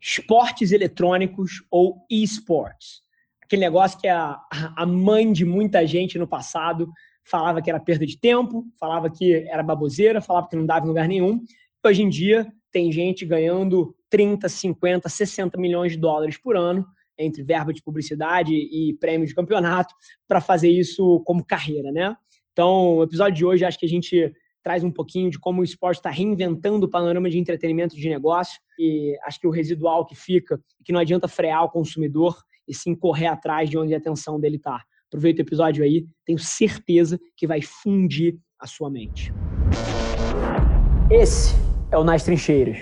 esportes eletrônicos ou esports. Aquele negócio que a, a mãe de muita gente no passado falava que era perda de tempo, falava que era baboseira, falava que não dava em lugar nenhum. Hoje em dia, tem gente ganhando 30, 50, 60 milhões de dólares por ano entre verba de publicidade e prêmio de campeonato para fazer isso como carreira, né? Então, o episódio de hoje acho que a gente traz um pouquinho de como o esporte está reinventando o panorama de entretenimento de negócio e acho que o residual que fica que não adianta frear o consumidor e sim correr atrás de onde a atenção dele está. Aproveita o episódio aí, tenho certeza que vai fundir a sua mente. Esse é o Nas Trincheiras.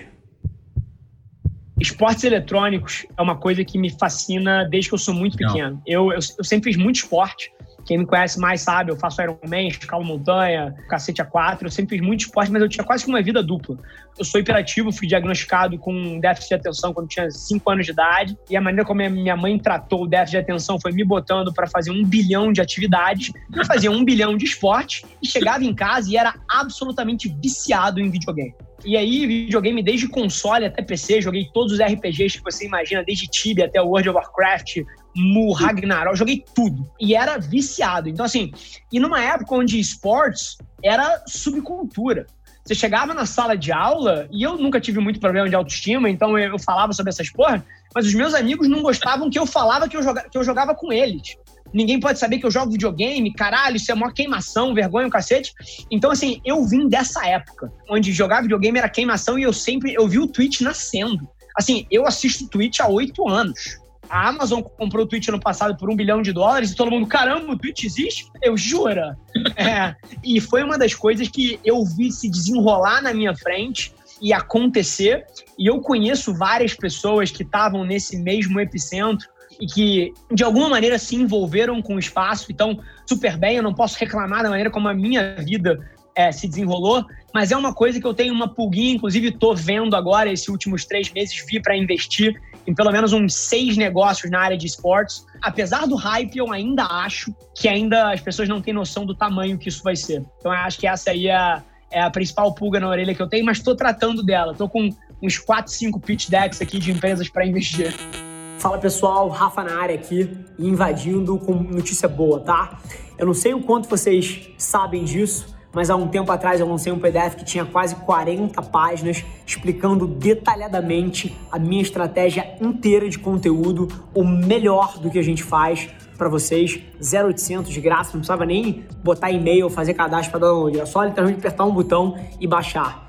Esportes eletrônicos é uma coisa que me fascina desde que eu sou muito pequeno. Eu, eu, eu sempre fiz muito esporte. Quem me conhece mais sabe, eu faço Ironman, escalo montanha, cacete A4. Eu sempre fiz muito esporte, mas eu tinha quase que uma vida dupla. Eu sou hiperativo, fui diagnosticado com déficit de atenção quando tinha 5 anos de idade. E a maneira como minha mãe tratou o déficit de atenção foi me botando para fazer um bilhão de atividades. Eu fazia um bilhão de esporte e chegava em casa e era absolutamente viciado em videogame. E aí, videogame desde console até PC, joguei todos os RPGs que você imagina, desde Tibia até World of Warcraft, Mu, Ragnarok, joguei tudo. E era viciado. Então, assim, e numa época onde esportes era subcultura. Você chegava na sala de aula, e eu nunca tive muito problema de autoestima, então eu falava sobre essas porra, mas os meus amigos não gostavam que eu falava que eu, joga, que eu jogava com eles ninguém pode saber que eu jogo videogame, caralho, isso é uma queimação, vergonha, o um cacete. Então, assim, eu vim dessa época, onde jogar videogame era queimação e eu sempre, eu vi o Twitch nascendo. Assim, eu assisto Twitch há oito anos. A Amazon comprou o Twitch ano passado por um bilhão de dólares e todo mundo, caramba, o Twitch existe? Eu jura? é, e foi uma das coisas que eu vi se desenrolar na minha frente e acontecer. E eu conheço várias pessoas que estavam nesse mesmo epicentro e que de alguma maneira se envolveram com o espaço. Então, super bem, eu não posso reclamar da maneira como a minha vida é, se desenrolou, mas é uma coisa que eu tenho uma pulguinha, inclusive estou vendo agora, esses últimos três meses, vi para investir em pelo menos uns seis negócios na área de esportes. Apesar do hype, eu ainda acho que ainda as pessoas não têm noção do tamanho que isso vai ser. Então, eu acho que essa aí é a, é a principal pulga na orelha que eu tenho, mas estou tratando dela. Estou com uns 4, 5 pitch decks aqui de empresas para investir. Fala pessoal, Rafa na área aqui, invadindo com notícia boa, tá? Eu não sei o quanto vocês sabem disso, mas há um tempo atrás eu lancei um PDF que tinha quase 40 páginas explicando detalhadamente a minha estratégia inteira de conteúdo, o melhor do que a gente faz para vocês, 0800 de graça, não precisava nem botar e-mail, fazer cadastro para download, era só literalmente apertar um botão e baixar.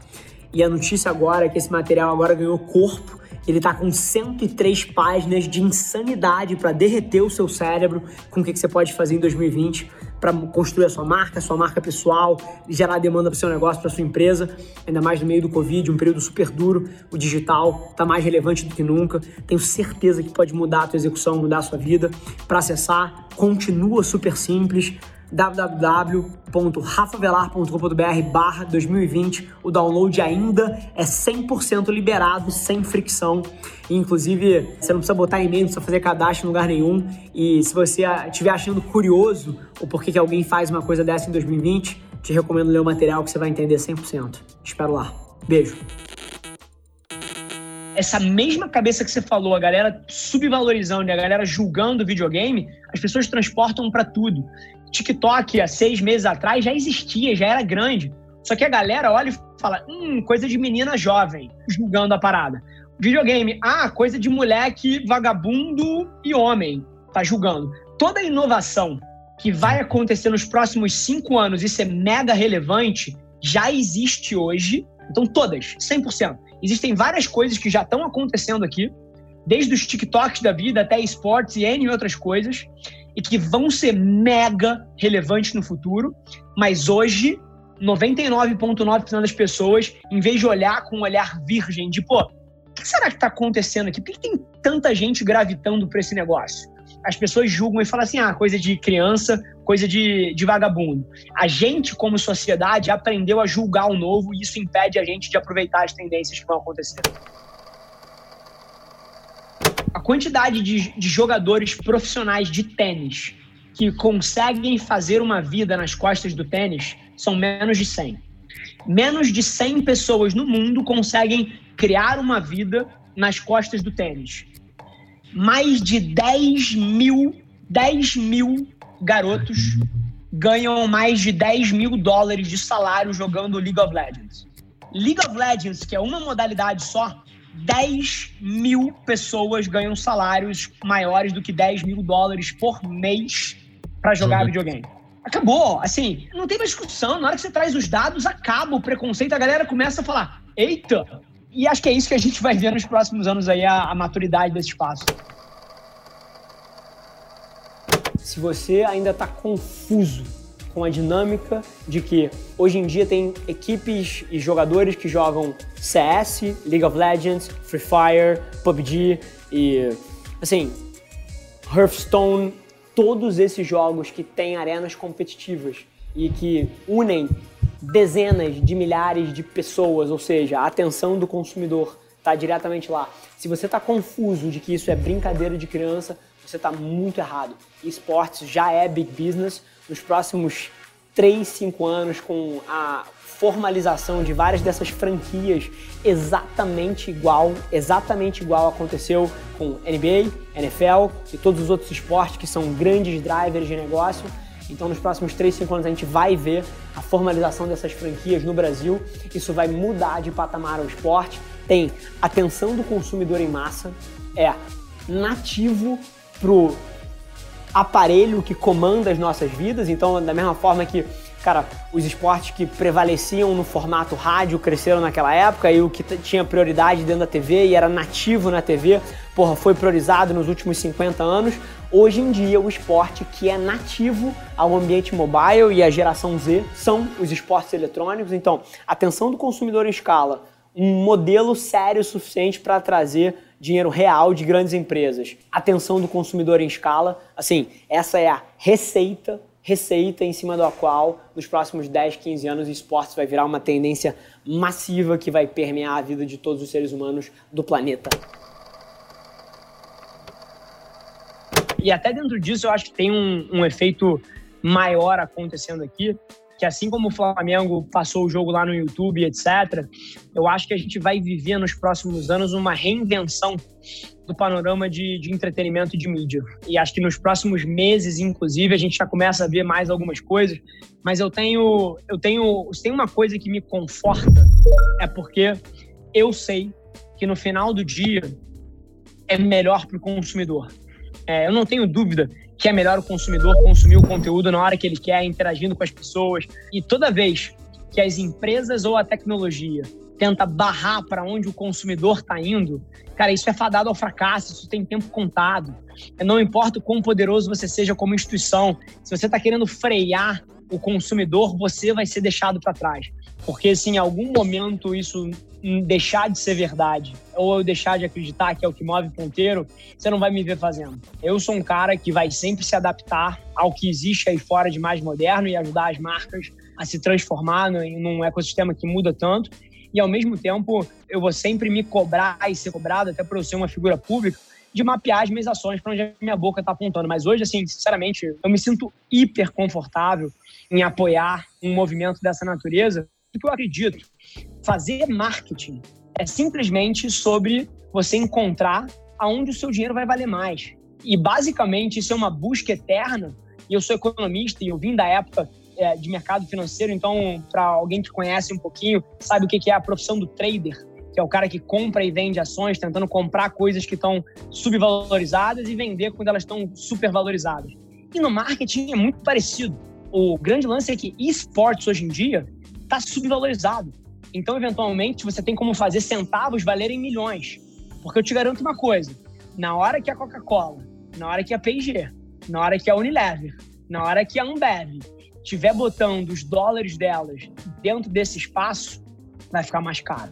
E a notícia agora é que esse material agora ganhou corpo. Ele tá com 103 páginas de insanidade para derreter o seu cérebro com o que, que você pode fazer em 2020 para construir a sua marca, a sua marca pessoal, gerar demanda para o seu negócio, para sua empresa, ainda mais no meio do Covid, um período super duro, o digital está mais relevante do que nunca. Tenho certeza que pode mudar a tua execução, mudar a sua vida. Para acessar, continua super simples www.rafavelar.com.br barra 2020. O download ainda é 100% liberado, sem fricção. Inclusive, você não precisa botar e-mail, não precisa fazer cadastro em lugar nenhum. E se você estiver achando curioso o porquê que alguém faz uma coisa dessa em 2020, te recomendo ler o material que você vai entender 100%. Espero lá. Beijo essa mesma cabeça que você falou, a galera subvalorizando a galera julgando o videogame, as pessoas transportam para tudo. TikTok, há seis meses atrás, já existia, já era grande. Só que a galera olha e fala, hum, coisa de menina jovem, julgando a parada. Videogame, ah, coisa de moleque, vagabundo e homem, tá julgando. Toda inovação que vai acontecer nos próximos cinco anos e ser mega relevante, já existe hoje. Então, todas, 100%. Existem várias coisas que já estão acontecendo aqui, desde os TikToks da vida até esportes e N outras coisas, e que vão ser mega relevantes no futuro, mas hoje 99,9% das pessoas, em vez de olhar com um olhar virgem, de pô, o que será que está acontecendo aqui? Por que tem tanta gente gravitando para esse negócio? As pessoas julgam e falam assim: ah, coisa de criança, coisa de, de vagabundo. A gente, como sociedade, aprendeu a julgar o novo e isso impede a gente de aproveitar as tendências que vão acontecer a quantidade de, de jogadores profissionais de tênis que conseguem fazer uma vida nas costas do tênis são menos de 100. Menos de 100 pessoas no mundo conseguem criar uma vida nas costas do tênis. Mais de 10 mil, 10 mil garotos ganham mais de 10 mil dólares de salário jogando League of Legends. League of Legends, que é uma modalidade só, 10 mil pessoas ganham salários maiores do que 10 mil dólares por mês para jogar videogame. Acabou, assim, não tem mais discussão. Na hora que você traz os dados, acaba o preconceito, a galera começa a falar: eita! E acho que é isso que a gente vai ver nos próximos anos aí, a, a maturidade desse espaço. Se você ainda está confuso com a dinâmica de que hoje em dia tem equipes e jogadores que jogam CS, League of Legends, Free Fire, PUBG e assim, Hearthstone, todos esses jogos que têm arenas competitivas e que unem dezenas de milhares de pessoas, ou seja, a atenção do consumidor está diretamente lá. Se você está confuso de que isso é brincadeira de criança, você está muito errado. Esportes já é big business. Nos próximos 3, 5 anos, com a formalização de várias dessas franquias exatamente igual, exatamente igual aconteceu com NBA, NFL e todos os outros esportes que são grandes drivers de negócio. Então, nos próximos 3, 5 anos, a gente vai ver a formalização dessas franquias no Brasil. Isso vai mudar de patamar ao esporte. Tem atenção do consumidor em massa, é nativo pro aparelho que comanda as nossas vidas. Então, da mesma forma que, cara, os esportes que prevaleciam no formato rádio cresceram naquela época e o que tinha prioridade dentro da TV e era nativo na TV, porra, foi priorizado nos últimos 50 anos. Hoje em dia, o esporte que é nativo ao ambiente mobile e à geração Z são os esportes eletrônicos. Então, atenção do consumidor em escala, um modelo sério o suficiente para trazer dinheiro real de grandes empresas. Atenção do consumidor em escala. Assim, essa é a receita, receita em cima da qual, nos próximos 10, 15 anos, o esportes vai virar uma tendência massiva que vai permear a vida de todos os seres humanos do planeta. E até dentro disso, eu acho que tem um, um efeito maior acontecendo aqui, que assim como o Flamengo passou o jogo lá no YouTube, etc., eu acho que a gente vai viver nos próximos anos uma reinvenção do panorama de, de entretenimento e de mídia. E acho que nos próximos meses, inclusive, a gente já começa a ver mais algumas coisas. Mas eu tenho, eu tenho, se tem uma coisa que me conforta é porque eu sei que no final do dia é melhor para o consumidor. É, eu não tenho dúvida que é melhor o consumidor consumir o conteúdo na hora que ele quer, interagindo com as pessoas. E toda vez que as empresas ou a tecnologia tenta barrar para onde o consumidor está indo, cara, isso é fadado ao fracasso, isso tem tempo contado. Não importa o quão poderoso você seja como instituição, se você está querendo frear o consumidor, você vai ser deixado para trás. Porque se em algum momento isso deixar de ser verdade ou eu deixar de acreditar que é o que move ponteiro, você não vai me ver fazendo. Eu sou um cara que vai sempre se adaptar ao que existe aí fora de mais moderno e ajudar as marcas a se transformar num ecossistema que muda tanto. E ao mesmo tempo, eu vou sempre me cobrar e ser cobrado, até por eu ser uma figura pública, de mapear as minhas ações para onde a minha boca está apontando. Mas hoje, assim, sinceramente, eu me sinto hiper confortável em apoiar um movimento dessa natureza, porque eu acredito fazer marketing é simplesmente sobre você encontrar aonde o seu dinheiro vai valer mais. E basicamente isso é uma busca eterna. E eu sou economista e eu vim da época é, de mercado financeiro, então para alguém que conhece um pouquinho sabe o que é a profissão do trader, que é o cara que compra e vende ações, tentando comprar coisas que estão subvalorizadas e vender quando elas estão supervalorizadas. E no marketing é muito parecido. O grande lance é que esportes hoje em dia está subvalorizado. Então, eventualmente, você tem como fazer centavos valerem milhões. Porque eu te garanto uma coisa: na hora que a Coca-Cola, na hora que a P&G, na hora que a Unilever, na hora que a Ambev estiver botando os dólares delas dentro desse espaço, vai ficar mais caro.